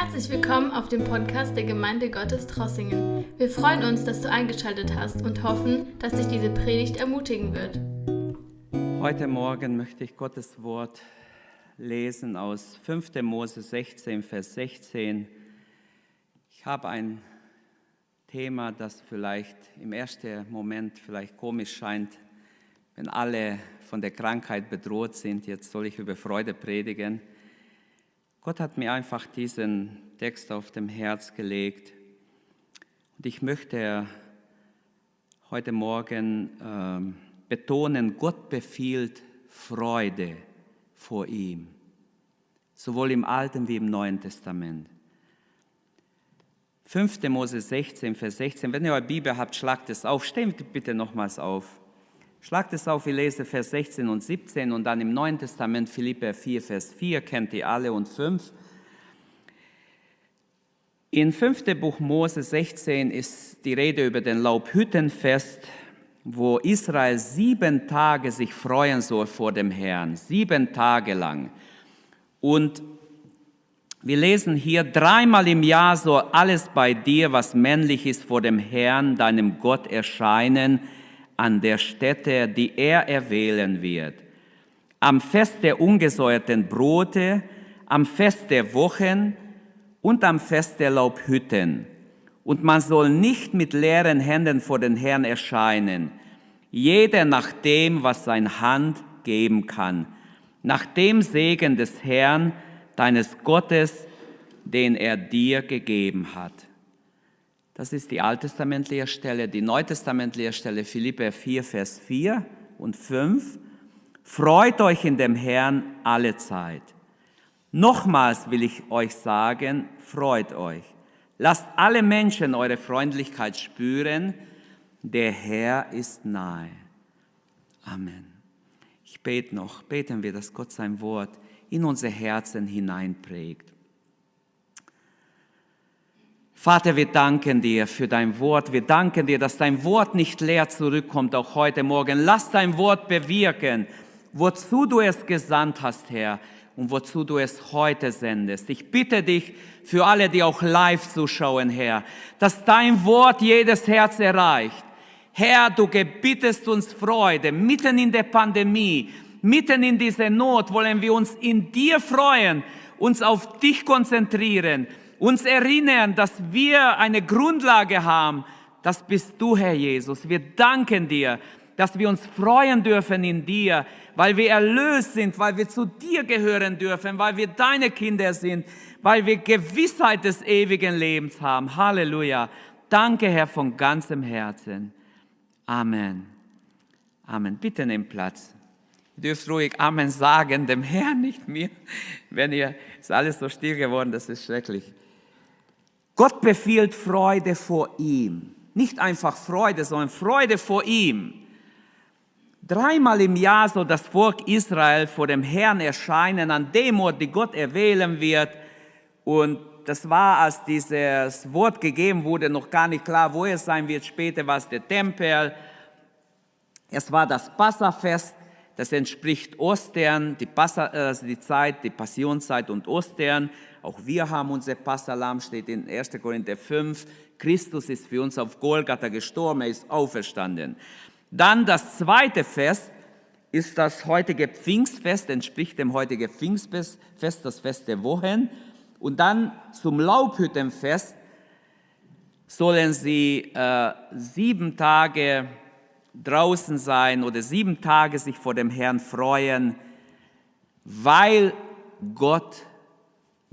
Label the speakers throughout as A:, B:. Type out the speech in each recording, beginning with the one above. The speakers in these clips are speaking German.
A: Herzlich willkommen auf dem Podcast der Gemeinde Gottes Trossingen. Wir freuen uns, dass du eingeschaltet hast und hoffen, dass dich diese Predigt ermutigen wird.
B: Heute Morgen möchte ich Gottes Wort lesen aus 5. Mose 16, Vers 16. Ich habe ein Thema, das vielleicht im ersten Moment vielleicht komisch scheint, wenn alle von der Krankheit bedroht sind. Jetzt soll ich über Freude predigen. Gott hat mir einfach diesen Text auf dem Herz gelegt und ich möchte heute Morgen äh, betonen, Gott befiehlt Freude vor ihm, sowohl im Alten wie im Neuen Testament. 5. Mose 16, Vers 16. Wenn ihr eure Bibel habt, schlagt es auf. Steht bitte nochmals auf. Schlagt es auf, ich lese Vers 16 und 17 und dann im Neuen Testament Philipper 4, Vers 4, kennt ihr alle und 5. In 5. Buch Mose 16 ist die Rede über den Laubhüttenfest, wo Israel sieben Tage sich freuen soll vor dem Herrn, sieben Tage lang. Und wir lesen hier, dreimal im Jahr soll alles bei dir, was männlich ist, vor dem Herrn, deinem Gott erscheinen, an der Stätte, die er erwählen wird. Am Fest der ungesäuerten Brote, am Fest der Wochen und am Fest der Laubhütten. Und man soll nicht mit leeren Händen vor den Herrn erscheinen, jeder nach dem, was sein Hand geben kann, nach dem Segen des Herrn, deines Gottes, den er dir gegeben hat. Das ist die alttestamentliche Stelle, die neutestamentliche Stelle Philippe 4, Vers 4 und 5. Freut euch in dem Herrn alle Zeit. Nochmals will ich euch sagen, freut euch. Lasst alle Menschen eure Freundlichkeit spüren. Der Herr ist nahe. Amen. Ich bete noch, beten wir, dass Gott sein Wort in unser Herzen hineinprägt. Vater, wir danken dir für dein Wort. Wir danken dir, dass dein Wort nicht leer zurückkommt, auch heute Morgen. Lass dein Wort bewirken, wozu du es gesandt hast, Herr, und wozu du es heute sendest. Ich bitte dich für alle, die auch live zuschauen, Herr, dass dein Wort jedes Herz erreicht. Herr, du gebittest uns Freude mitten in der Pandemie, mitten in dieser Not wollen wir uns in dir freuen, uns auf dich konzentrieren uns erinnern, dass wir eine Grundlage haben. Das bist du, Herr Jesus. Wir danken dir, dass wir uns freuen dürfen in dir, weil wir erlöst sind, weil wir zu dir gehören dürfen, weil wir deine Kinder sind, weil wir Gewissheit des ewigen Lebens haben. Halleluja. Danke, Herr, von ganzem Herzen. Amen. Amen. Bitte nehmt Platz. Ihr dürft ruhig Amen sagen, dem Herrn, nicht mir. Wenn ihr, ist alles so still geworden, das ist schrecklich. Gott befiehlt Freude vor ihm. Nicht einfach Freude, sondern Freude vor ihm. Dreimal im Jahr soll das Volk Israel vor dem Herrn erscheinen, an dem Ort, die Gott erwählen wird. Und das war, als dieses Wort gegeben wurde, noch gar nicht klar, wo es sein wird. Später war es der Tempel. Es war das Passafest, das entspricht Ostern, die, Passa, also die Zeit, die Passionszeit und Ostern. Auch wir haben unser Passalam, steht in 1. Korinther 5. Christus ist für uns auf Golgatha gestorben, er ist auferstanden. Dann das zweite Fest ist das heutige Pfingstfest, entspricht dem heutigen Pfingstfest, das Fest der Wochen. Und dann zum Laubhüttenfest sollen sie äh, sieben Tage draußen sein oder sieben Tage sich vor dem Herrn freuen, weil Gott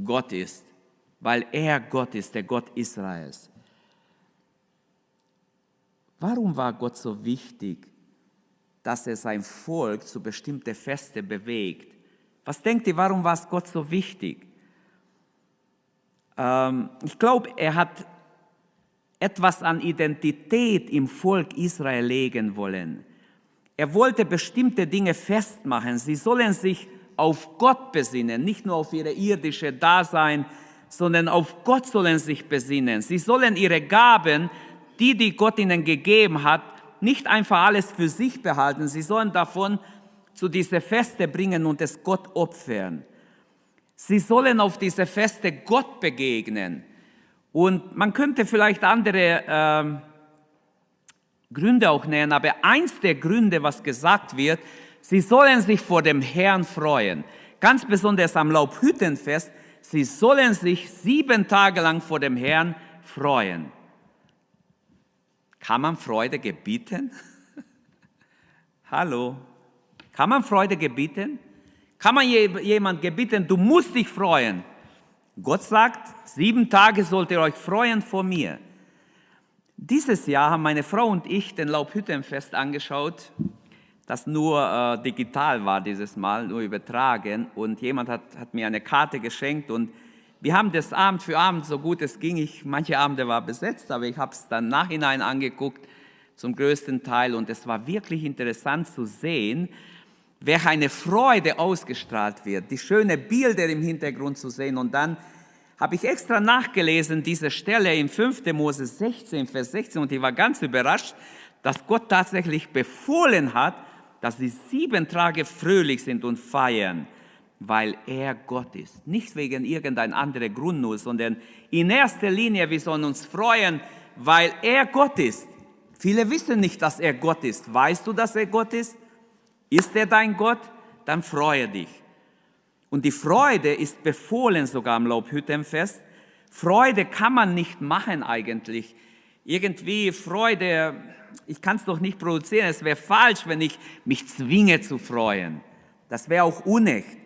B: Gott ist, weil er Gott ist, der Gott Israels. Warum war Gott so wichtig, dass er sein Volk zu bestimmten Feste bewegt? Was denkt ihr, warum war es Gott so wichtig? Ähm, ich glaube, er hat etwas an Identität im Volk Israel legen wollen. Er wollte bestimmte Dinge festmachen. Sie sollen sich auf Gott besinnen, nicht nur auf ihre irdische Dasein, sondern auf Gott sollen sich besinnen. Sie sollen ihre Gaben, die, die Gott ihnen gegeben hat, nicht einfach alles für sich behalten. Sie sollen davon zu diese Feste bringen und es Gott opfern. Sie sollen auf diese Feste Gott begegnen. Und man könnte vielleicht andere ähm, Gründe auch nennen, aber eins der Gründe, was gesagt wird, sie sollen sich vor dem Herrn freuen. Ganz besonders am Laubhüttenfest, sie sollen sich sieben Tage lang vor dem Herrn freuen. Kann man Freude gebieten? Hallo? Kann man Freude gebieten? Kann man jemand gebieten, du musst dich freuen? Gott sagt, sieben Tage sollt ihr euch freuen vor mir. Dieses Jahr haben meine Frau und ich den Laubhüttenfest angeschaut, das nur äh, digital war dieses Mal, nur übertragen. Und jemand hat, hat mir eine Karte geschenkt und wir haben das Abend für Abend so gut es ging. Ich, manche Abende war besetzt, aber ich habe es dann nachhinein angeguckt, zum größten Teil. Und es war wirklich interessant zu sehen, welche eine Freude ausgestrahlt wird, die schönen Bilder im Hintergrund zu sehen. Und dann habe ich extra nachgelesen, diese Stelle in 5. Mose 16, Vers 16, und ich war ganz überrascht, dass Gott tatsächlich befohlen hat, dass sie sieben Tage fröhlich sind und feiern, weil er Gott ist. Nicht wegen irgendein anderer Grund nur, sondern in erster Linie, wir sollen uns freuen, weil er Gott ist. Viele wissen nicht, dass er Gott ist. Weißt du, dass er Gott ist? Ist er dein Gott? Dann freue dich. Und die Freude ist befohlen sogar am Laubhüttenfest. Freude kann man nicht machen eigentlich. Irgendwie Freude, ich kann es doch nicht produzieren. Es wäre falsch, wenn ich mich zwinge zu freuen. Das wäre auch unecht.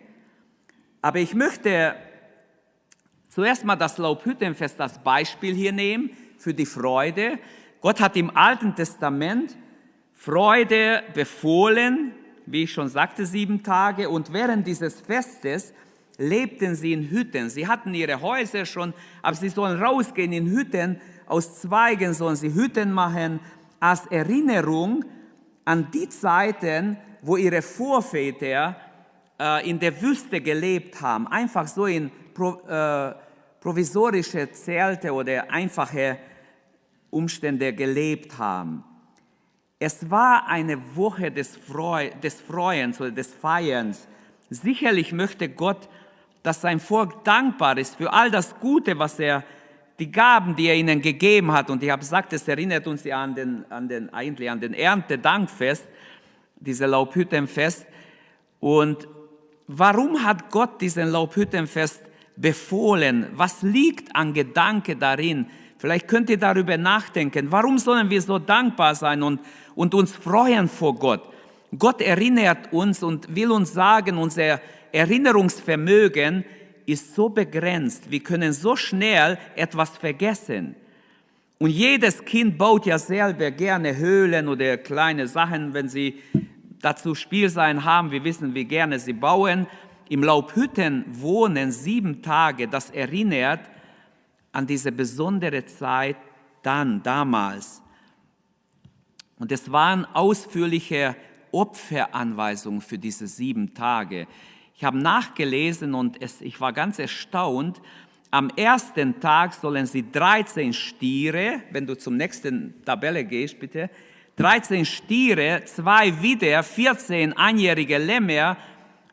B: Aber ich möchte zuerst mal das Laubhüttenfest als Beispiel hier nehmen für die Freude. Gott hat im Alten Testament Freude befohlen, wie ich schon sagte, sieben Tage. Und während dieses Festes lebten sie in Hütten. Sie hatten ihre Häuser schon, aber sie sollen rausgehen in Hütten. Aus Zweigen sollen sie Hütten machen, als Erinnerung an die Zeiten, wo ihre Vorväter äh, in der Wüste gelebt haben. Einfach so in pro, äh, provisorische Zelte oder einfache Umstände gelebt haben. Es war eine Woche des, Freu des Freuens oder des Feierns. Sicherlich möchte Gott, dass sein Volk dankbar ist für all das Gute, was er, die Gaben, die er ihnen gegeben hat. Und ich habe gesagt, es erinnert uns ja an den, an den, eigentlich an den Erntedankfest, diese Laubhüttenfest. Und warum hat Gott diesen Laubhüttenfest befohlen? Was liegt an Gedanke darin? Vielleicht könnt ihr darüber nachdenken. Warum sollen wir so dankbar sein und und uns freuen vor Gott. Gott erinnert uns und will uns sagen, unser Erinnerungsvermögen ist so begrenzt. Wir können so schnell etwas vergessen. Und jedes Kind baut ja selber gerne Höhlen oder kleine Sachen, wenn sie dazu Spielsein haben. Wir wissen, wie gerne sie bauen. Im Laubhütten wohnen sieben Tage. Das erinnert an diese besondere Zeit dann, damals. Und es waren ausführliche Opferanweisungen für diese sieben Tage. Ich habe nachgelesen und es, ich war ganz erstaunt. Am ersten Tag sollen sie 13 Stiere, wenn du zum nächsten Tabelle gehst, bitte, 13 Stiere, zwei Widder, 14 einjährige Lämmer,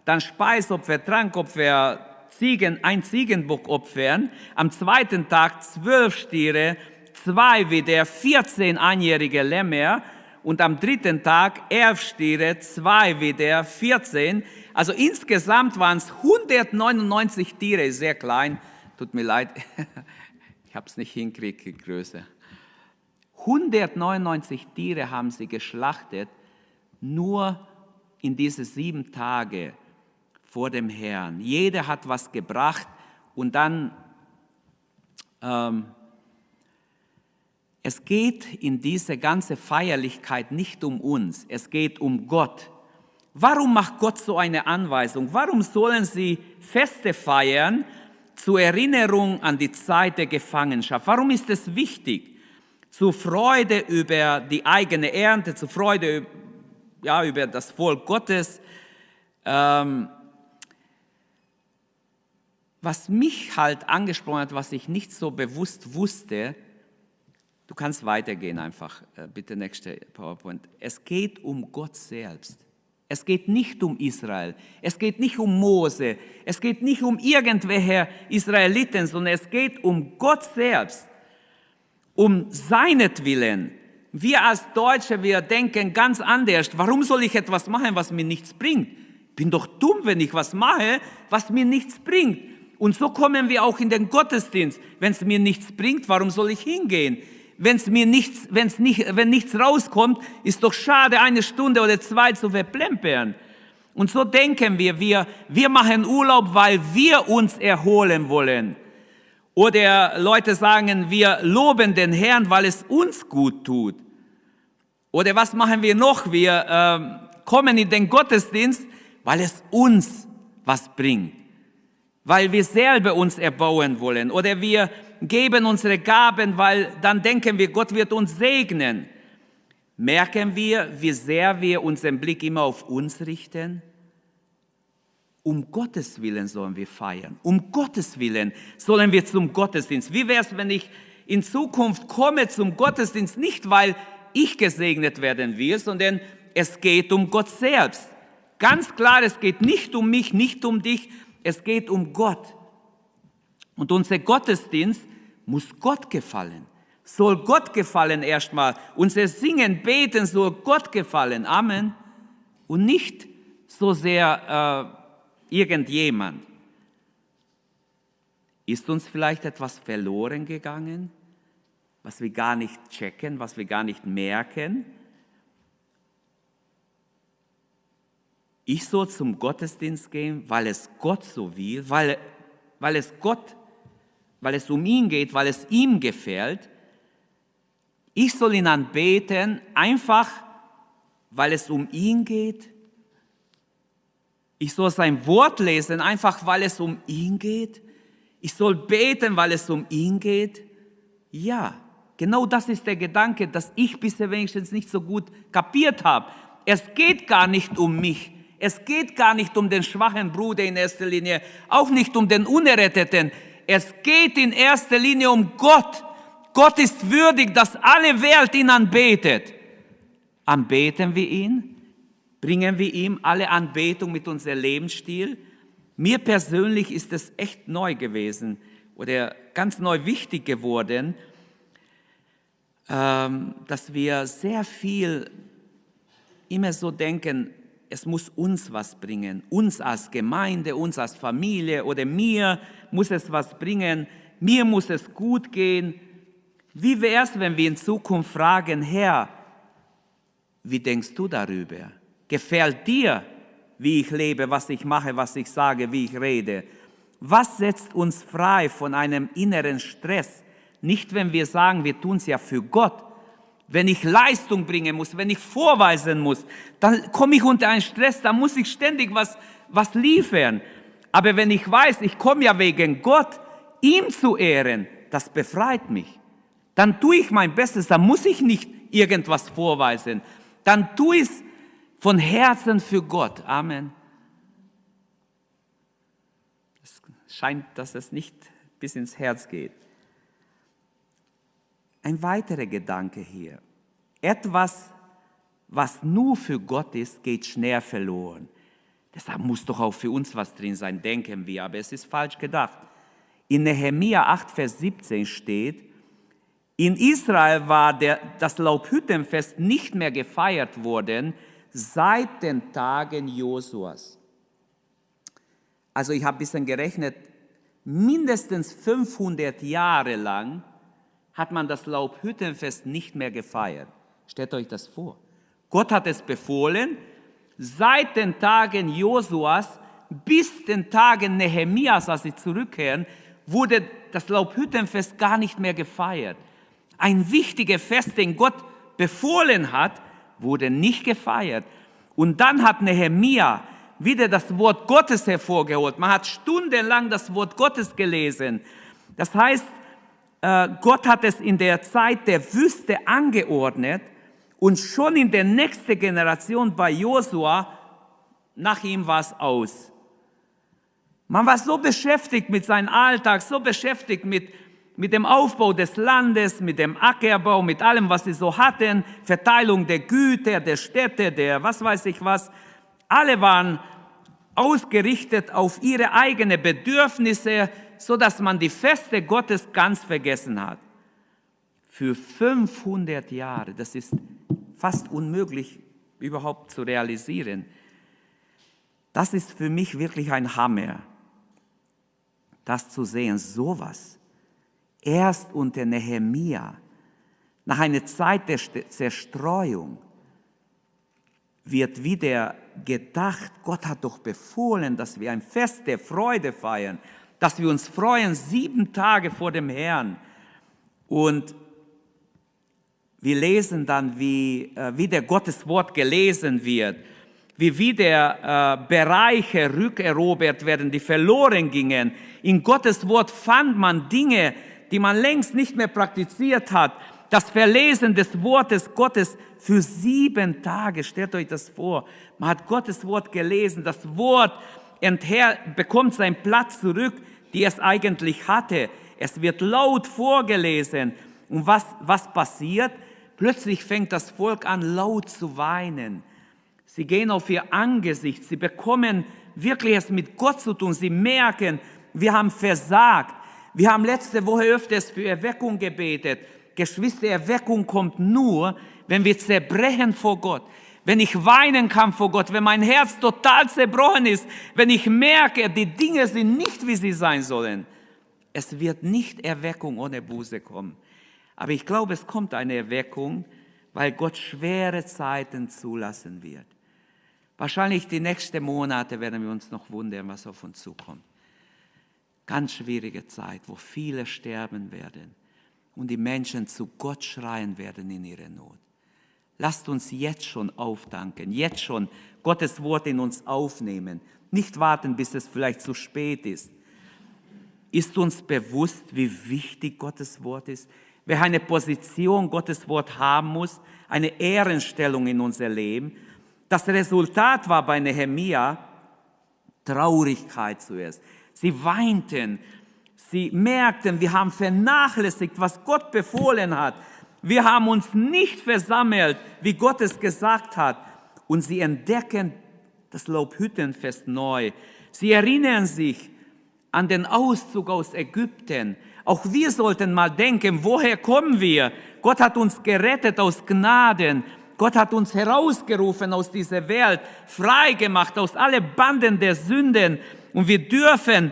B: dann Speisopfer, Trankopfer, Ziegen, ein Ziegenbock opfern. Am zweiten Tag zwölf Stiere, zwei Widder, 14 einjährige Lämmer und am dritten Tag elf Stiere, zwei wieder, 14. Also insgesamt waren es 199 Tiere, sehr klein. Tut mir leid, ich habe es nicht hinkriegt, die Größe. 199 Tiere haben sie geschlachtet, nur in diese sieben Tage vor dem Herrn. Jeder hat was gebracht und dann ähm, es geht in dieser ganzen Feierlichkeit nicht um uns, es geht um Gott. Warum macht Gott so eine Anweisung? Warum sollen sie Feste feiern zur Erinnerung an die Zeit der Gefangenschaft? Warum ist es wichtig? Zur Freude über die eigene Ernte, zur Freude ja, über das Volk Gottes. Ähm, was mich halt angesprochen hat, was ich nicht so bewusst wusste, Du kannst weitergehen einfach. Äh, bitte nächste PowerPoint. Es geht um Gott selbst. Es geht nicht um Israel. Es geht nicht um Mose. Es geht nicht um irgendwelche Israeliten, sondern es geht um Gott selbst. Um seinetwillen. Wir als Deutsche, wir denken ganz anders. Warum soll ich etwas machen, was mir nichts bringt? Bin doch dumm, wenn ich was mache, was mir nichts bringt. Und so kommen wir auch in den Gottesdienst. Wenn es mir nichts bringt, warum soll ich hingehen? Wenn's mir nichts, wenn's nicht, wenn nichts rauskommt, ist doch schade, eine Stunde oder zwei zu verplempern. Und so denken wir, wir, wir machen Urlaub, weil wir uns erholen wollen. Oder Leute sagen, wir loben den Herrn, weil es uns gut tut. Oder was machen wir noch? Wir äh, kommen in den Gottesdienst, weil es uns was bringt. Weil wir selber uns erbauen wollen. Oder wir geben unsere Gaben, weil dann denken wir, Gott wird uns segnen. Merken wir, wie sehr wir unseren Blick immer auf uns richten? Um Gottes Willen sollen wir feiern. Um Gottes Willen sollen wir zum Gottesdienst. Wie wäre es, wenn ich in Zukunft komme zum Gottesdienst, nicht weil ich gesegnet werden will, sondern es geht um Gott selbst. Ganz klar, es geht nicht um mich, nicht um dich, es geht um Gott. Und unser Gottesdienst muss Gott gefallen. Soll Gott gefallen erstmal. Unser Singen, Beten soll Gott gefallen. Amen. Und nicht so sehr äh, irgendjemand. Ist uns vielleicht etwas verloren gegangen, was wir gar nicht checken, was wir gar nicht merken? Ich soll zum Gottesdienst gehen, weil es Gott so will, weil, weil es Gott weil es um ihn geht, weil es ihm gefällt. Ich soll ihn anbeten, einfach weil es um ihn geht. Ich soll sein Wort lesen, einfach weil es um ihn geht. Ich soll beten, weil es um ihn geht. Ja, genau das ist der Gedanke, dass ich bisher wenigstens nicht so gut kapiert habe. Es geht gar nicht um mich. Es geht gar nicht um den schwachen Bruder in erster Linie, auch nicht um den Unerretteten. Es geht in erster Linie um Gott. Gott ist würdig, dass alle Welt ihn anbetet. Anbeten wir ihn? Bringen wir ihm alle Anbetung mit unserem Lebensstil? Mir persönlich ist es echt neu gewesen oder ganz neu wichtig geworden, ähm, dass wir sehr viel immer so denken, es muss uns was bringen, uns als Gemeinde, uns als Familie oder mir muss es was bringen, mir muss es gut gehen. Wie wäre es, wenn wir in Zukunft fragen, Herr, wie denkst du darüber? Gefällt dir, wie ich lebe, was ich mache, was ich sage, wie ich rede? Was setzt uns frei von einem inneren Stress? Nicht, wenn wir sagen, wir tun es ja für Gott, wenn ich Leistung bringen muss, wenn ich vorweisen muss, dann komme ich unter einen Stress, dann muss ich ständig was, was liefern. Aber wenn ich weiß, ich komme ja wegen Gott, ihm zu ehren, das befreit mich. Dann tue ich mein Bestes, dann muss ich nicht irgendwas vorweisen. Dann tue ich es von Herzen für Gott. Amen. Es scheint, dass es nicht bis ins Herz geht. Ein weiterer Gedanke hier. Etwas, was nur für Gott ist, geht schnell verloren. Deshalb muss doch auch für uns was drin sein, denken wir, aber es ist falsch gedacht. In Nehemia 8, Vers 17 steht, in Israel war der, das Laubhüttenfest nicht mehr gefeiert worden seit den Tagen Josuas. Also ich habe ein bisschen gerechnet, mindestens 500 Jahre lang hat man das Laubhüttenfest nicht mehr gefeiert. Stellt euch das vor. Gott hat es befohlen, seit den Tagen Josuas bis den Tagen Nehemias, als sie zurückkehren, wurde das Laubhüttenfest gar nicht mehr gefeiert. Ein wichtiges Fest, den Gott befohlen hat, wurde nicht gefeiert. Und dann hat Nehemia wieder das Wort Gottes hervorgeholt. Man hat stundenlang das Wort Gottes gelesen. Das heißt, äh, Gott hat es in der Zeit der Wüste angeordnet und schon in der nächsten Generation bei Josua, nach ihm war es aus. Man war so beschäftigt mit seinem Alltag, so beschäftigt mit, mit dem Aufbau des Landes, mit dem Ackerbau, mit allem, was sie so hatten, Verteilung der Güter, der Städte, der was weiß ich was. Alle waren ausgerichtet auf ihre eigenen Bedürfnisse, so dass man die Feste Gottes ganz vergessen hat. Für 500 Jahre, das ist fast unmöglich überhaupt zu realisieren. Das ist für mich wirklich ein Hammer, das zu sehen, sowas. Erst unter Nehemia, nach einer Zeit der Zerstreuung, wird wieder gedacht, Gott hat doch befohlen, dass wir ein Fest der Freude feiern, dass wir uns freuen sieben Tage vor dem Herrn. Und wir lesen dann, wie äh, wieder Gottes Wort gelesen wird, wie wieder äh, Bereiche rückerobert werden, die verloren gingen. In Gottes Wort fand man Dinge, die man längst nicht mehr praktiziert hat. Das Verlesen des Wortes Gottes für sieben Tage. Stellt euch das vor. Man hat Gottes Wort gelesen. Das Wort enther bekommt seinen Platz zurück, die es eigentlich hatte. Es wird laut vorgelesen. Und was, was passiert? Plötzlich fängt das Volk an, laut zu weinen. Sie gehen auf ihr Angesicht. Sie bekommen wirklich es mit Gott zu tun. Sie merken, wir haben versagt. Wir haben letzte Woche öfters für Erweckung gebetet. Geschwister, Erweckung kommt nur, wenn wir zerbrechen vor Gott, wenn ich weinen kann vor Gott, wenn mein Herz total zerbrochen ist, wenn ich merke, die Dinge sind nicht, wie sie sein sollen. Es wird nicht Erweckung ohne Buße kommen. Aber ich glaube, es kommt eine Erweckung, weil Gott schwere Zeiten zulassen wird. Wahrscheinlich die nächsten Monate werden wir uns noch wundern, was auf uns zukommt. Ganz schwierige Zeit, wo viele sterben werden und die Menschen zu Gott schreien werden in ihrer Not. Lasst uns jetzt schon aufdanken, jetzt schon Gottes Wort in uns aufnehmen, nicht warten, bis es vielleicht zu spät ist. Ist uns bewusst, wie wichtig Gottes Wort ist? Wer eine Position Gottes Wort haben muss, eine Ehrenstellung in unser Leben. Das Resultat war bei Nehemia Traurigkeit zuerst. Sie weinten, sie merkten, wir haben vernachlässigt, was Gott befohlen hat. Wir haben uns nicht versammelt, wie Gott es gesagt hat. Und sie entdecken das Laubhüttenfest neu. Sie erinnern sich an den Auszug aus Ägypten. Auch wir sollten mal denken, woher kommen wir? Gott hat uns gerettet aus Gnaden. Gott hat uns herausgerufen aus dieser Welt, frei gemacht aus alle Banden der Sünden. Und wir dürfen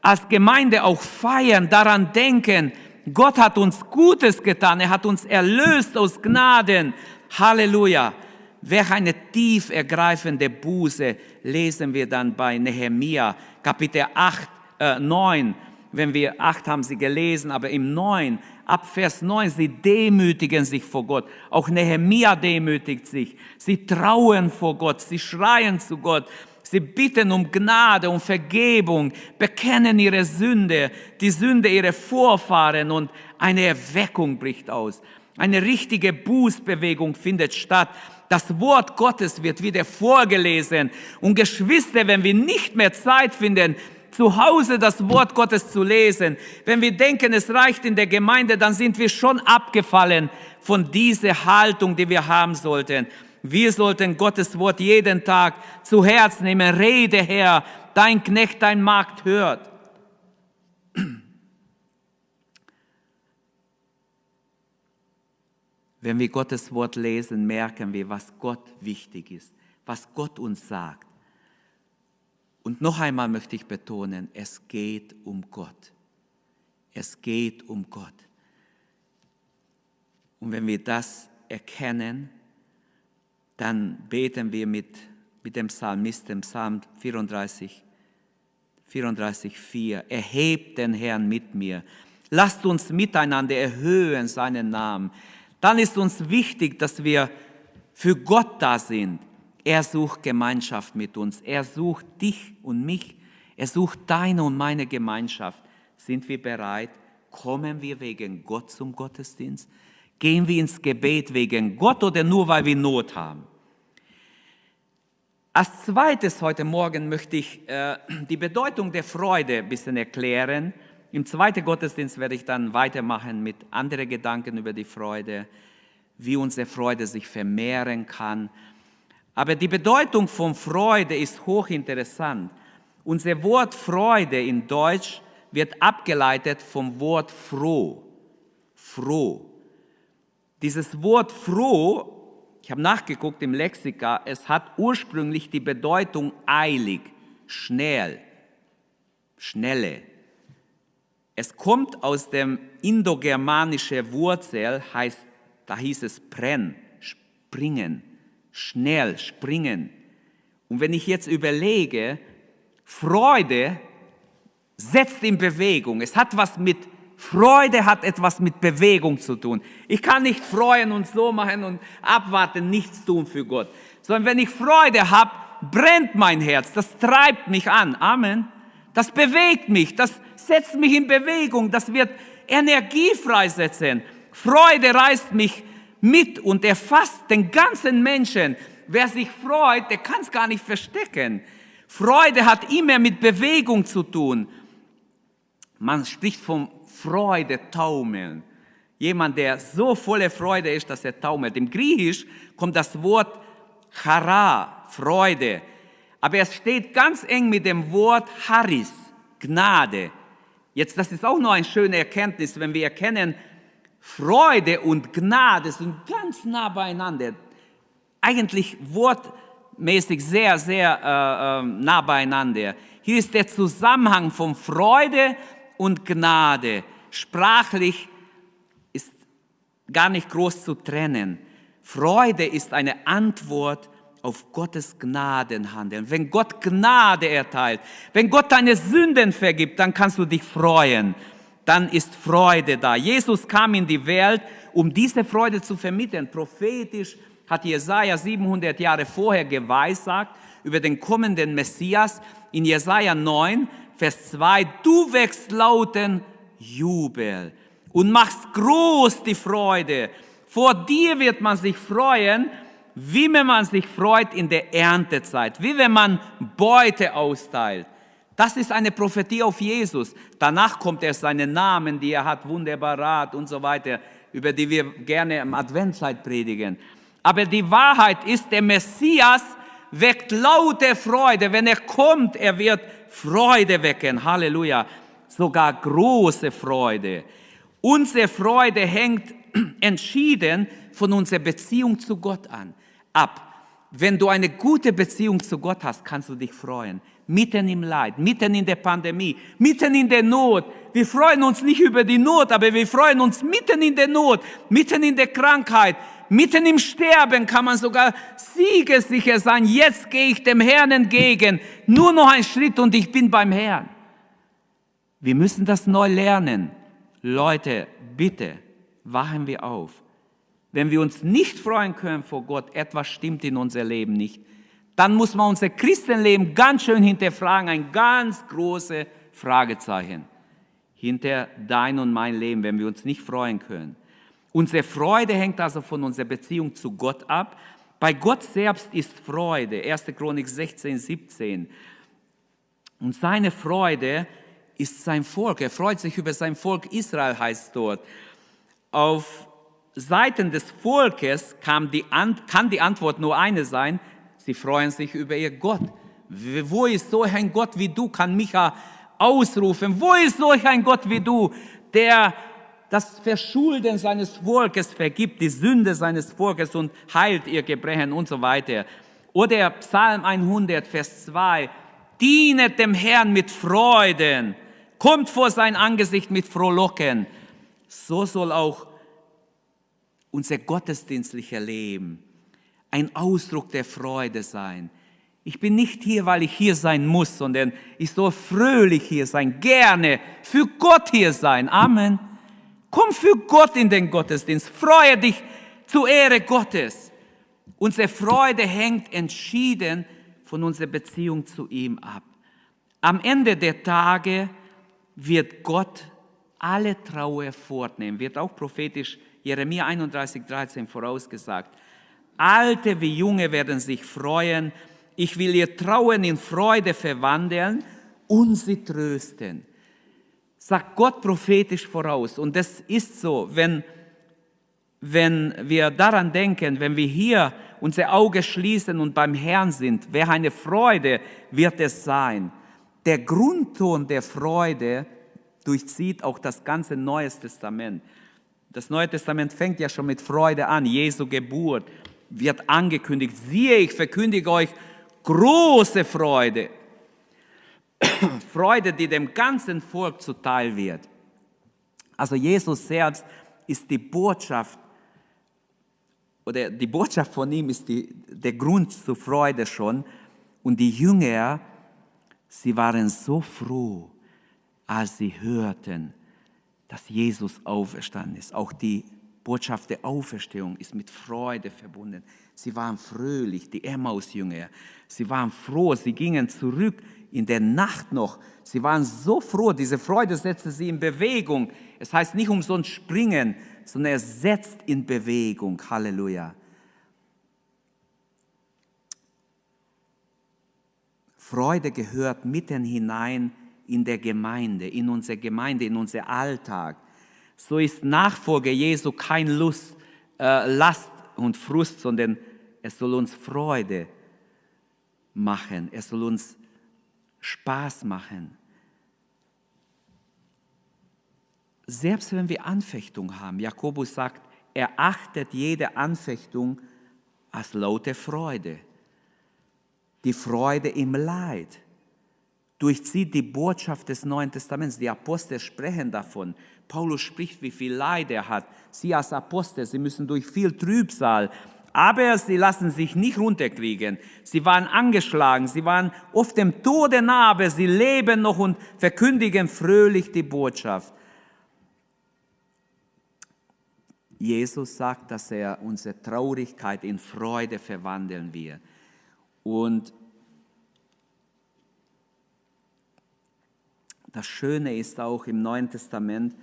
B: als Gemeinde auch feiern, daran denken, Gott hat uns Gutes getan. Er hat uns erlöst aus Gnaden. Halleluja. Welch eine tief ergreifende Buße lesen wir dann bei Nehemia, Kapitel 8, äh, 9. Wenn wir 8 haben sie gelesen, aber im 9, ab Vers 9, sie demütigen sich vor Gott. Auch Nehemia demütigt sich. Sie trauen vor Gott, sie schreien zu Gott. Sie bitten um Gnade, um Vergebung, bekennen ihre Sünde, die Sünde ihrer Vorfahren und eine Erweckung bricht aus. Eine richtige Bußbewegung findet statt. Das Wort Gottes wird wieder vorgelesen. Und Geschwister, wenn wir nicht mehr Zeit finden, zu Hause das Wort Gottes zu lesen, wenn wir denken, es reicht in der Gemeinde, dann sind wir schon abgefallen von dieser Haltung, die wir haben sollten. Wir sollten Gottes Wort jeden Tag zu Herz nehmen. Rede, Herr, dein Knecht, dein Magd hört. Wenn wir Gottes Wort lesen, merken wir, was Gott wichtig ist, was Gott uns sagt. Und noch einmal möchte ich betonen, es geht um Gott. Es geht um Gott. Und wenn wir das erkennen, dann beten wir mit, mit dem Psalmisten, Psalm 34, 34, 4. Erhebt den Herrn mit mir. Lasst uns miteinander erhöhen seinen Namen. Dann ist uns wichtig, dass wir für Gott da sind. Er sucht Gemeinschaft mit uns. Er sucht dich und mich. Er sucht deine und meine Gemeinschaft. Sind wir bereit? Kommen wir wegen Gott zum Gottesdienst? Gehen wir ins Gebet wegen Gott oder nur weil wir Not haben? Als zweites heute Morgen möchte ich äh, die Bedeutung der Freude ein bisschen erklären. Im zweiten Gottesdienst werde ich dann weitermachen mit anderen Gedanken über die Freude, wie unsere Freude sich vermehren kann. Aber die Bedeutung von Freude ist hochinteressant. Unser Wort Freude in Deutsch wird abgeleitet vom Wort froh. Froh. Dieses Wort froh, ich habe nachgeguckt im Lexika, es hat ursprünglich die Bedeutung eilig, schnell, schnelle. Es kommt aus dem indogermanischen Wurzel, heißt, da hieß es brenn, springen, schnell, springen. Und wenn ich jetzt überlege, Freude setzt in Bewegung. Es hat was mit Freude hat etwas mit Bewegung zu tun. Ich kann nicht freuen und so machen und abwarten, nichts tun für Gott. Sondern wenn ich Freude habe, brennt mein Herz. Das treibt mich an. Amen. Das bewegt mich. Das setzt mich in Bewegung. Das wird Energie freisetzen. Freude reißt mich mit und erfasst den ganzen Menschen. Wer sich freut, der kann es gar nicht verstecken. Freude hat immer mit Bewegung zu tun. Man spricht vom Freude taumeln. Jemand, der so voller Freude ist, dass er taumelt. Im Griechisch kommt das Wort Chara, Freude. Aber es steht ganz eng mit dem Wort Haris, Gnade. Jetzt, das ist auch noch eine schöne Erkenntnis, wenn wir erkennen, Freude und Gnade sind ganz nah beieinander. Eigentlich wortmäßig sehr, sehr äh, äh, nah beieinander. Hier ist der Zusammenhang von Freude und Gnade. Sprachlich ist gar nicht groß zu trennen. Freude ist eine Antwort auf Gottes Gnadenhandeln. Wenn Gott Gnade erteilt, wenn Gott deine Sünden vergibt, dann kannst du dich freuen. Dann ist Freude da. Jesus kam in die Welt, um diese Freude zu vermitteln. Prophetisch hat Jesaja 700 Jahre vorher geweissagt über den kommenden Messias. In Jesaja 9 Vers 2, du wächst lauten Jubel und machst groß die Freude. Vor dir wird man sich freuen, wie wenn man sich freut in der Erntezeit, wie wenn man Beute austeilt. Das ist eine Prophetie auf Jesus. Danach kommt er seine Namen, die er hat, wunderbar Rat und so weiter, über die wir gerne im Adventzeit predigen. Aber die Wahrheit ist, der Messias weckt laute Freude. Wenn er kommt, er wird Freude wecken. Halleluja. Sogar große Freude. Unsere Freude hängt entschieden von unserer Beziehung zu Gott an, ab. Wenn du eine gute Beziehung zu Gott hast, kannst du dich freuen. Mitten im Leid, mitten in der Pandemie, mitten in der Not. Wir freuen uns nicht über die Not, aber wir freuen uns mitten in der Not, mitten in der Krankheit, Mitten im Sterben kann man sogar siegessicher sein. Jetzt gehe ich dem Herrn entgegen. Nur noch ein Schritt und ich bin beim Herrn. Wir müssen das neu lernen. Leute, bitte, wachen wir auf. Wenn wir uns nicht freuen können vor Gott, etwas stimmt in unser Leben nicht, dann muss man unser Christenleben ganz schön hinterfragen. Ein ganz großes Fragezeichen hinter dein und mein Leben, wenn wir uns nicht freuen können. Unsere Freude hängt also von unserer Beziehung zu Gott ab. Bei Gott selbst ist Freude, 1. Chronik 16, 17. Und seine Freude ist sein Volk. Er freut sich über sein Volk Israel, heißt dort. Auf Seiten des Volkes die, kann die Antwort nur eine sein, sie freuen sich über ihr Gott. Wo ist so ein Gott wie du, kann Micha ausrufen. Wo ist so ein Gott wie du, der das Verschulden seines Volkes vergibt, die Sünde seines Volkes und heilt ihr Gebrechen und so weiter. Oder Psalm 100, Vers 2, dienet dem Herrn mit Freuden, kommt vor sein Angesicht mit Frohlocken. So soll auch unser gottesdienstlicher Leben ein Ausdruck der Freude sein. Ich bin nicht hier, weil ich hier sein muss, sondern ich soll fröhlich hier sein, gerne für Gott hier sein. Amen. Komm für Gott in den Gottesdienst. Freue dich zur Ehre Gottes. Unsere Freude hängt entschieden von unserer Beziehung zu ihm ab. Am Ende der Tage wird Gott alle Trauer fortnehmen, wird auch prophetisch Jeremia 31, 13 vorausgesagt. Alte wie Junge werden sich freuen. Ich will ihr Trauen in Freude verwandeln und sie trösten sagt Gott prophetisch voraus. Und das ist so, wenn, wenn wir daran denken, wenn wir hier unser Auge schließen und beim Herrn sind, wer eine Freude wird es sein. Der Grundton der Freude durchzieht auch das ganze Neue Testament. Das Neue Testament fängt ja schon mit Freude an. Jesu Geburt wird angekündigt. Siehe, ich verkündige euch große Freude. Freude, die dem ganzen Volk zuteil wird. Also Jesus selbst ist die Botschaft oder die Botschaft von ihm ist die, der Grund zur Freude schon. Und die Jünger, sie waren so froh, als sie hörten, dass Jesus auferstanden ist. Auch die Botschaft der Auferstehung ist mit Freude verbunden. Sie waren fröhlich, die Emmaus-Jünger. Sie waren froh, sie gingen zurück in der Nacht noch. Sie waren so froh, diese Freude setzte sie in Bewegung. Es heißt nicht umsonst springen, sondern er setzt in Bewegung. Halleluja. Freude gehört mitten hinein in der Gemeinde, in unsere Gemeinde, in unser Alltag. So ist Nachfolge Jesu kein Lust, äh, Last und Frust, sondern es soll uns Freude machen. Es soll uns Spaß machen. Selbst wenn wir Anfechtung haben, Jakobus sagt, er achtet jede Anfechtung als laute Freude. Die Freude im Leid durchzieht die Botschaft des Neuen Testaments. Die Apostel sprechen davon. Paulus spricht, wie viel Leid er hat. Sie als Apostel, sie müssen durch viel Trübsal, aber sie lassen sich nicht runterkriegen. Sie waren angeschlagen, sie waren oft dem Tode nah, aber sie leben noch und verkündigen fröhlich die Botschaft. Jesus sagt, dass er unsere Traurigkeit in Freude verwandeln wird. Und Das Schöne ist auch im Neuen Testament,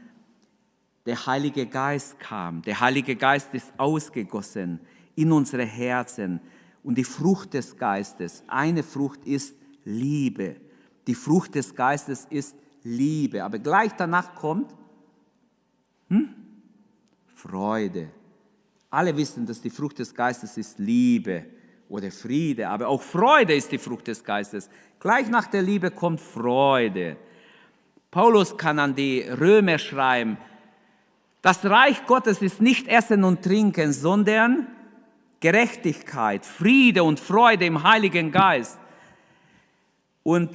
B: der Heilige Geist kam. Der Heilige Geist ist ausgegossen in unsere Herzen. Und die Frucht des Geistes, eine Frucht ist Liebe. Die Frucht des Geistes ist Liebe. Aber gleich danach kommt hm? Freude. Alle wissen, dass die Frucht des Geistes ist Liebe oder Friede, aber auch Freude ist die Frucht des Geistes. Gleich nach der Liebe kommt Freude. Paulus kann an die Römer schreiben, das Reich Gottes ist nicht Essen und Trinken, sondern Gerechtigkeit, Friede und Freude im Heiligen Geist. Und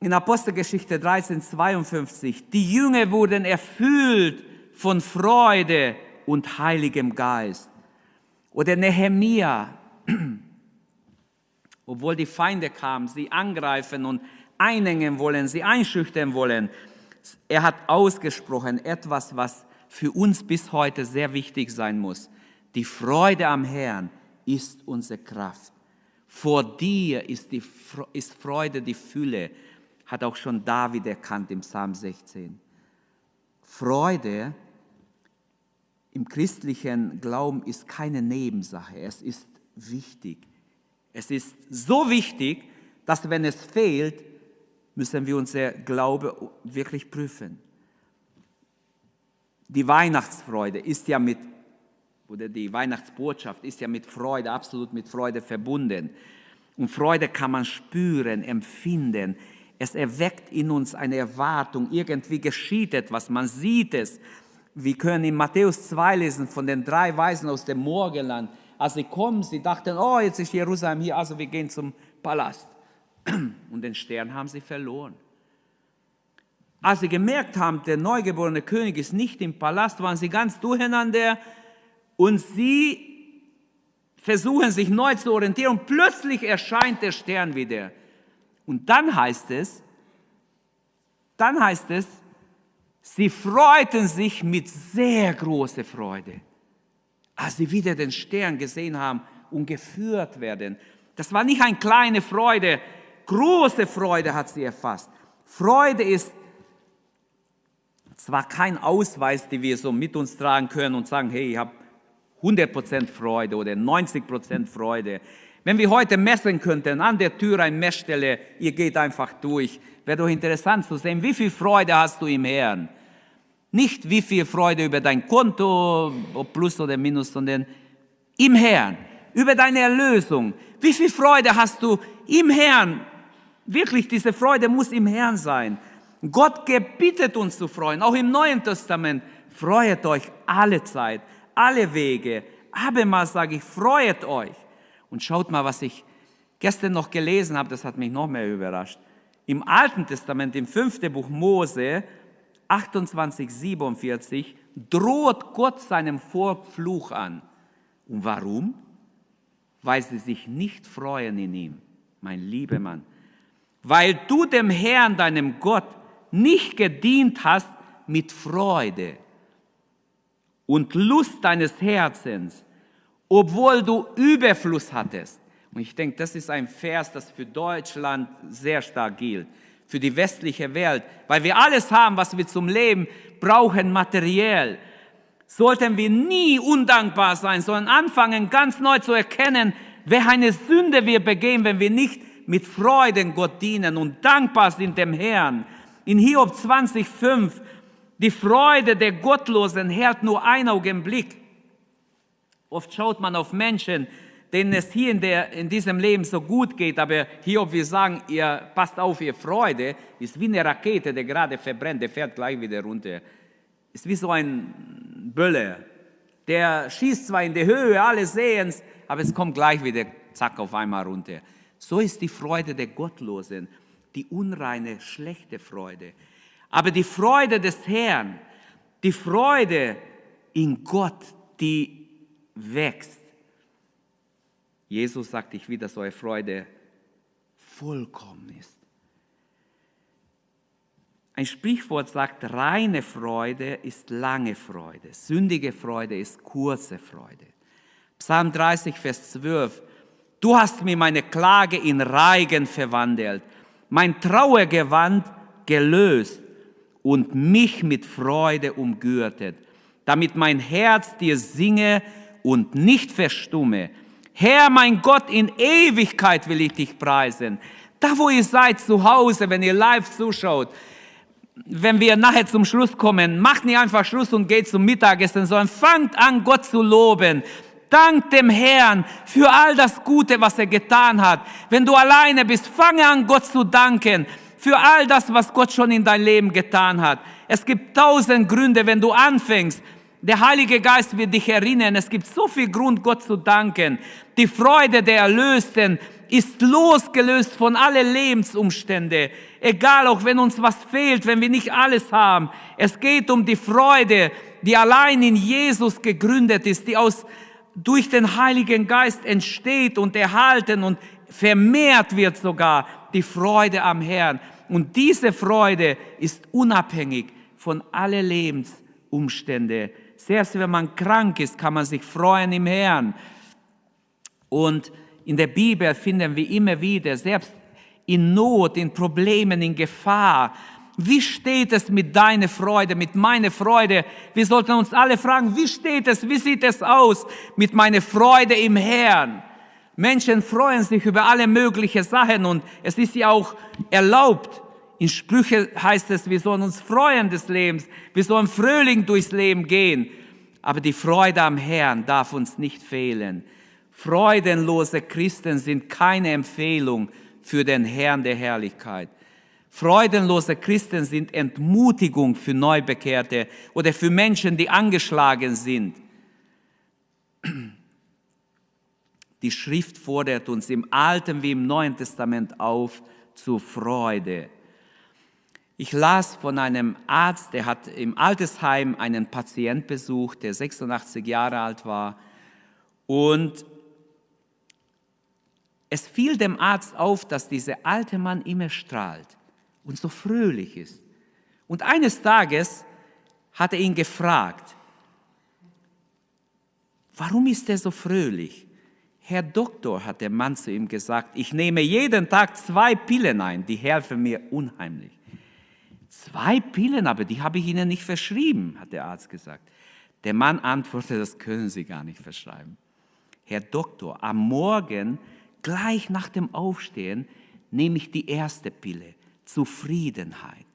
B: in Apostelgeschichte 13, 52, die Jünger wurden erfüllt von Freude und Heiligem Geist. Oder Nehemia, obwohl die Feinde kamen, sie angreifen und einengen wollen, sie einschüchtern wollen. Er hat ausgesprochen etwas, was für uns bis heute sehr wichtig sein muss. Die Freude am Herrn ist unsere Kraft. Vor dir ist, die, ist Freude die Fülle, hat auch schon David erkannt im Psalm 16. Freude im christlichen Glauben ist keine Nebensache, es ist wichtig. Es ist so wichtig, dass wenn es fehlt, müssen wir unser Glaube wirklich prüfen. Die Weihnachtsfreude ist ja mit, oder die Weihnachtsbotschaft ist ja mit Freude, absolut mit Freude verbunden. Und Freude kann man spüren, empfinden. Es erweckt in uns eine Erwartung, irgendwie geschieht etwas, man sieht es. Wir können in Matthäus 2 lesen von den drei Weisen aus dem Morgenland. Als sie kommen, sie dachten, oh, jetzt ist Jerusalem hier, also wir gehen zum Palast. Und den Stern haben sie verloren. Als sie gemerkt haben, der neugeborene König ist nicht im Palast, waren sie ganz durcheinander und sie versuchen sich neu zu orientieren und plötzlich erscheint der Stern wieder. Und dann heißt es, dann heißt es, sie freuten sich mit sehr großer Freude, als sie wieder den Stern gesehen haben und geführt werden. Das war nicht eine kleine Freude, Große Freude hat sie erfasst. Freude ist zwar kein Ausweis, den wir so mit uns tragen können und sagen, hey, ich habe 100% Freude oder 90% Freude. Wenn wir heute messen könnten, an der Tür eine Messstelle, ihr geht einfach durch, wäre doch interessant zu sehen, wie viel Freude hast du im Herrn. Nicht wie viel Freude über dein Konto, ob plus oder minus, sondern im Herrn. über deine Erlösung. Wie viel Freude hast du im Herrn? Wirklich, diese Freude muss im Herrn sein. Gott gebietet uns zu freuen, auch im Neuen Testament. Freut euch alle Zeit, alle Wege. Abermals sage ich, freut euch. Und schaut mal, was ich gestern noch gelesen habe, das hat mich noch mehr überrascht. Im Alten Testament, im fünften Buch Mose, 28, 47, droht Gott seinem Volk Fluch an. Und warum? Weil sie sich nicht freuen in ihm, mein lieber Mann. Weil du dem Herrn, deinem Gott, nicht gedient hast mit Freude und Lust deines Herzens, obwohl du Überfluss hattest. Und ich denke, das ist ein Vers, das für Deutschland sehr stark gilt, für die westliche Welt, weil wir alles haben, was wir zum Leben brauchen, materiell. Sollten wir nie undankbar sein, sondern anfangen, ganz neu zu erkennen, wer eine Sünde wir begehen, wenn wir nicht mit Freuden Gott dienen und dankbar sind dem Herrn. In Hiob 20,5, die Freude der Gottlosen hält nur einen Augenblick. Oft schaut man auf Menschen, denen es hier in, der, in diesem Leben so gut geht, aber Hiob wir sagen, ihr passt auf, ihr Freude ist wie eine Rakete, die gerade verbrennt, der fährt gleich wieder runter. Ist wie so ein Böller. Der schießt zwar in die Höhe, alle sehen es, aber es kommt gleich wieder, zack, auf einmal runter. So ist die Freude der Gottlosen, die unreine, schlechte Freude. Aber die Freude des Herrn, die Freude in Gott, die wächst. Jesus sagt, ich will, dass eure Freude vollkommen ist. Ein Sprichwort sagt, reine Freude ist lange Freude, sündige Freude ist kurze Freude. Psalm 30, Vers 12. Du hast mir meine Klage in Reigen verwandelt, mein Trauergewand gelöst und mich mit Freude umgürtet, damit mein Herz dir singe und nicht verstumme. Herr, mein Gott, in Ewigkeit will ich dich preisen. Da, wo ihr seid zu Hause, wenn ihr live zuschaut, wenn wir nachher zum Schluss kommen, macht nicht einfach Schluss und geht zum Mittagessen, sondern fangt an, Gott zu loben. Dank dem Herrn für all das Gute, was er getan hat. Wenn du alleine bist, fange an, Gott zu danken für all das, was Gott schon in dein Leben getan hat. Es gibt tausend Gründe, wenn du anfängst. Der Heilige Geist wird dich erinnern. Es gibt so viel Grund, Gott zu danken. Die Freude der Erlösten ist losgelöst von allen Lebensumständen. Egal, auch wenn uns was fehlt, wenn wir nicht alles haben. Es geht um die Freude, die allein in Jesus gegründet ist, die aus durch den Heiligen Geist entsteht und erhalten und vermehrt wird sogar die Freude am Herrn. Und diese Freude ist unabhängig von allen Lebensumständen. Selbst wenn man krank ist, kann man sich freuen im Herrn. Und in der Bibel finden wir immer wieder, selbst in Not, in Problemen, in Gefahr, wie steht es mit deiner Freude, mit meiner Freude? Wir sollten uns alle fragen, wie steht es, wie sieht es aus mit meiner Freude im Herrn? Menschen freuen sich über alle möglichen Sachen und es ist ja auch erlaubt. In Sprüche heißt es, wir sollen uns freuen des Lebens, wir sollen fröhlich durchs Leben gehen. Aber die Freude am Herrn darf uns nicht fehlen. Freudenlose Christen sind keine Empfehlung für den Herrn der Herrlichkeit. Freudenlose Christen sind Entmutigung für Neubekehrte oder für Menschen, die angeschlagen sind. Die Schrift fordert uns im Alten wie im Neuen Testament auf zur Freude. Ich las von einem Arzt, der hat im Altersheim einen Patient besucht, der 86 Jahre alt war. Und es fiel dem Arzt auf, dass dieser alte Mann immer strahlt und so fröhlich ist. Und eines Tages hat er ihn gefragt, warum ist er so fröhlich? Herr Doktor, hat der Mann zu ihm gesagt, ich nehme jeden Tag zwei Pillen ein, die helfen mir unheimlich. Zwei Pillen, aber die habe ich Ihnen nicht verschrieben, hat der Arzt gesagt. Der Mann antwortete, das können Sie gar nicht verschreiben. Herr Doktor, am Morgen, gleich nach dem Aufstehen, nehme ich die erste Pille. Zufriedenheit.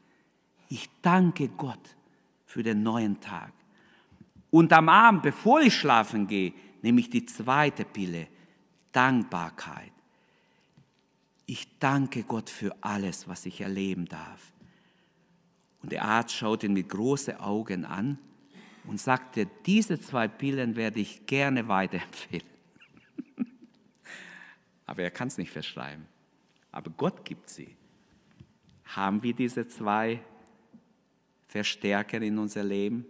B: Ich danke Gott für den neuen Tag. Und am Abend, bevor ich schlafen gehe, nehme ich die zweite Pille, Dankbarkeit. Ich danke Gott für alles, was ich erleben darf. Und der Arzt schaut ihn mit großen Augen an und sagte, diese zwei Pillen werde ich gerne weiterempfehlen. Aber er kann es nicht verschreiben. Aber Gott gibt sie. Haben wir diese zwei Verstärker in unser Leben?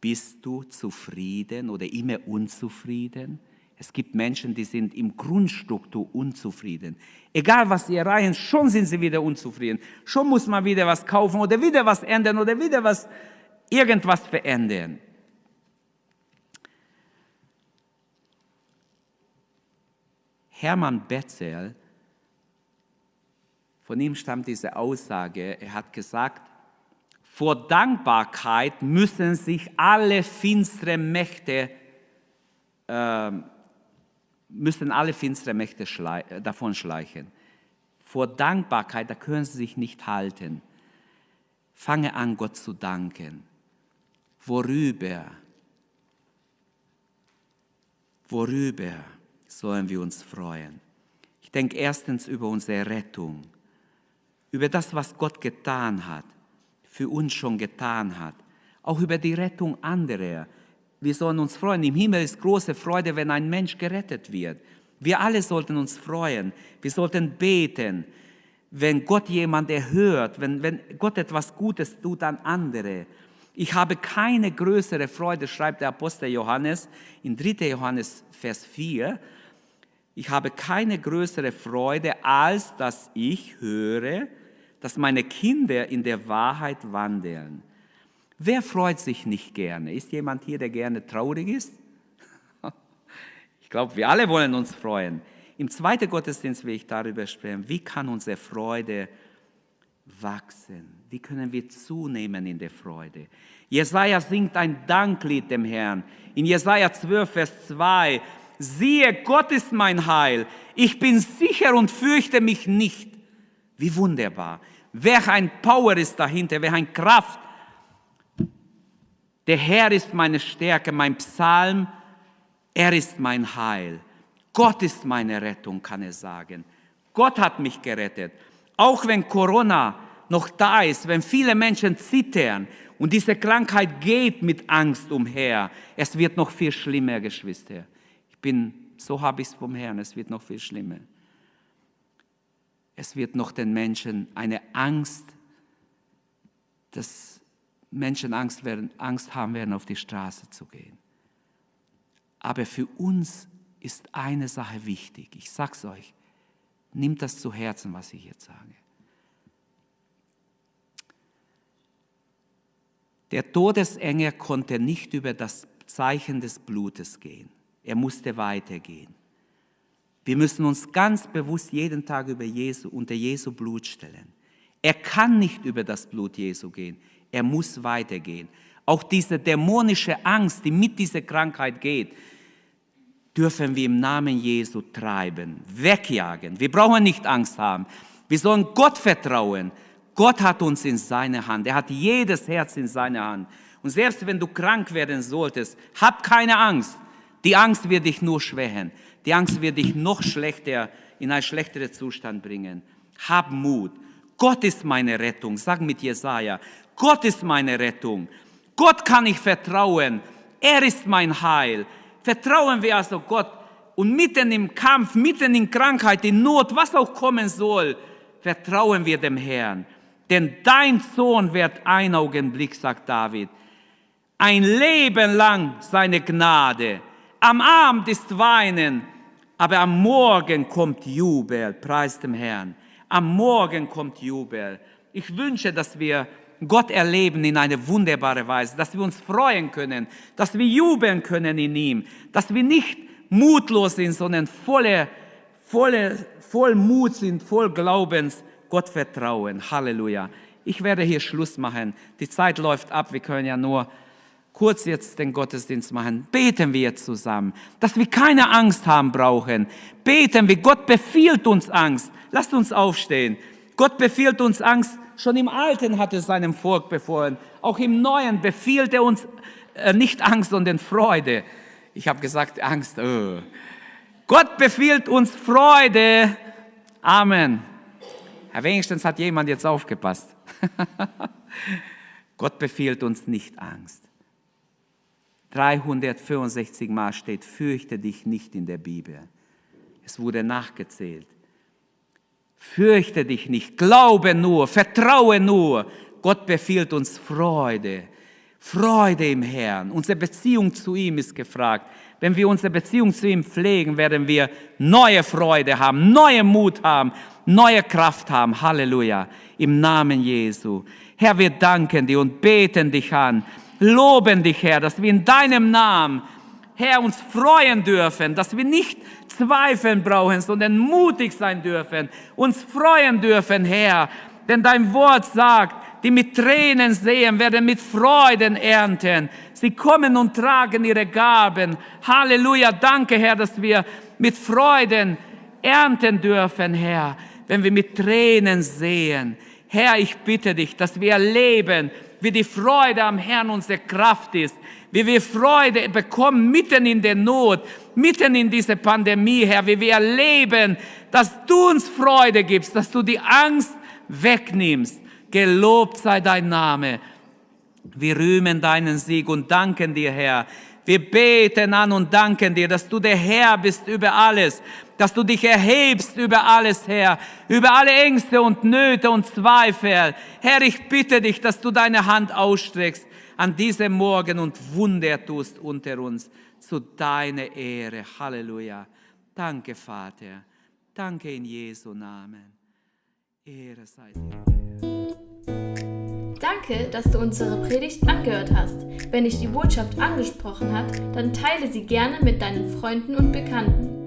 B: Bist du zufrieden oder immer unzufrieden? Es gibt Menschen, die sind im Grundstruktur unzufrieden. Egal was sie erreichen, schon sind sie wieder unzufrieden. Schon muss man wieder was kaufen oder wieder was ändern oder wieder was, irgendwas verändern. Hermann Betzel, von ihm stammt diese Aussage, er hat gesagt, vor Dankbarkeit müssen sich alle finstere Mächte, äh, müssen alle finstere Mächte schlei äh, davon schleichen. Vor Dankbarkeit, da können sie sich nicht halten. Fange an, Gott zu danken. Worüber? Worüber sollen wir uns freuen? Ich denke erstens über unsere Rettung, über das, was Gott getan hat für uns schon getan hat. Auch über die Rettung anderer. Wir sollen uns freuen. Im Himmel ist große Freude, wenn ein Mensch gerettet wird. Wir alle sollten uns freuen. Wir sollten beten. Wenn Gott jemand erhört, wenn, wenn Gott etwas Gutes tut an andere. Ich habe keine größere Freude, schreibt der Apostel Johannes in 3. Johannes Vers 4. Ich habe keine größere Freude, als dass ich höre, dass meine Kinder in der Wahrheit wandeln. Wer freut sich nicht gerne? Ist jemand hier, der gerne traurig ist? Ich glaube, wir alle wollen uns freuen. Im zweiten Gottesdienst will ich darüber sprechen, wie kann unsere Freude wachsen? Wie können wir zunehmen in der Freude? Jesaja singt ein Danklied dem Herrn. In Jesaja 12, Vers 2. Siehe, Gott ist mein Heil. Ich bin sicher und fürchte mich nicht. Wie wunderbar. Wer ein Power ist dahinter, wer ein Kraft. Der Herr ist meine Stärke, mein Psalm, er ist mein Heil. Gott ist meine Rettung, kann er sagen. Gott hat mich gerettet. Auch wenn Corona noch da ist, wenn viele Menschen zittern und diese Krankheit geht mit Angst umher, es wird noch viel schlimmer, Geschwister. Ich bin, so habe ich es vom Herrn, es wird noch viel schlimmer es wird noch den Menschen eine Angst, dass Menschen Angst, werden, Angst haben werden, auf die Straße zu gehen. Aber für uns ist eine Sache wichtig. Ich sage es euch, nimmt das zu Herzen, was ich jetzt sage. Der Todesengel konnte nicht über das Zeichen des Blutes gehen. Er musste weitergehen. Wir müssen uns ganz bewusst jeden Tag über Jesu, unter Jesu Blut stellen. Er kann nicht über das Blut Jesu gehen. Er muss weitergehen. Auch diese dämonische Angst, die mit dieser Krankheit geht, dürfen wir im Namen Jesu treiben, wegjagen. Wir brauchen nicht Angst haben. Wir sollen Gott vertrauen. Gott hat uns in seiner Hand. Er hat jedes Herz in seiner Hand. Und selbst wenn du krank werden solltest, hab keine Angst. Die Angst wird dich nur schwächen. Die Angst wird dich noch schlechter, in einen schlechteren Zustand bringen. Hab Mut. Gott ist meine Rettung. Sag mit Jesaja, Gott ist meine Rettung. Gott kann ich vertrauen. Er ist mein Heil. Vertrauen wir also Gott. Und mitten im Kampf, mitten in Krankheit, in Not, was auch kommen soll, vertrauen wir dem Herrn. Denn dein Sohn wird ein Augenblick, sagt David, ein Leben lang seine Gnade. Am Abend ist Weinen, aber am Morgen kommt Jubel, preis dem Herrn. Am Morgen kommt Jubel. Ich wünsche, dass wir Gott erleben in eine wunderbare Weise, dass wir uns freuen können, dass wir jubeln können in ihm, dass wir nicht mutlos sind, sondern voller, voller, voll Mut sind, voll Glaubens, Gott vertrauen. Halleluja. Ich werde hier Schluss machen. Die Zeit läuft ab. Wir können ja nur kurz jetzt den Gottesdienst machen. Beten wir jetzt zusammen, dass wir keine Angst haben brauchen. Beten wir. Gott befiehlt uns Angst. Lasst uns aufstehen. Gott befiehlt uns Angst. Schon im Alten hat er seinem Volk befohlen. Auch im Neuen befiehlt er uns äh, nicht Angst, sondern Freude. Ich habe gesagt Angst. Oh. Gott befiehlt uns Freude. Amen. Ja, wenigstens hat jemand jetzt aufgepasst. Gott befiehlt uns nicht Angst. 365 Mal steht, fürchte dich nicht in der Bibel. Es wurde nachgezählt. Fürchte dich nicht, glaube nur, vertraue nur. Gott befiehlt uns Freude. Freude im Herrn. Unsere Beziehung zu ihm ist gefragt. Wenn wir unsere Beziehung zu ihm pflegen, werden wir neue Freude haben, neue Mut haben, neue Kraft haben. Halleluja. Im Namen Jesu. Herr, wir danken dir und beten dich an, loben dich, Herr, dass wir in deinem Namen, Herr, uns freuen dürfen, dass wir nicht zweifeln brauchen, sondern mutig sein dürfen, uns freuen dürfen, Herr. Denn dein Wort sagt, die mit Tränen sehen, werden mit Freuden ernten. Sie kommen und tragen ihre Gaben. Halleluja, danke Herr, dass wir mit Freuden ernten dürfen, Herr, wenn wir mit Tränen sehen. Herr, ich bitte dich, dass wir erleben, wie die Freude am Herrn unsere Kraft ist, wie wir Freude bekommen mitten in der Not, mitten in dieser Pandemie, Herr, wie wir erleben, dass du uns Freude gibst, dass du die Angst wegnimmst. Gelobt sei dein Name. Wir rühmen deinen Sieg und danken dir, Herr. Wir beten an und danken dir, dass du der Herr bist über alles, dass du dich erhebst über alles, Herr, über alle Ängste und Nöte und Zweifel. Herr, ich bitte dich, dass du deine Hand ausstreckst an diesem Morgen und Wunder tust unter uns zu deiner Ehre. Halleluja. Danke, Vater. Danke in Jesu Namen. Ehre sei dir.
A: Danke, dass du unsere Predigt angehört hast. Wenn dich die Botschaft angesprochen hat, dann teile sie gerne mit deinen Freunden und Bekannten,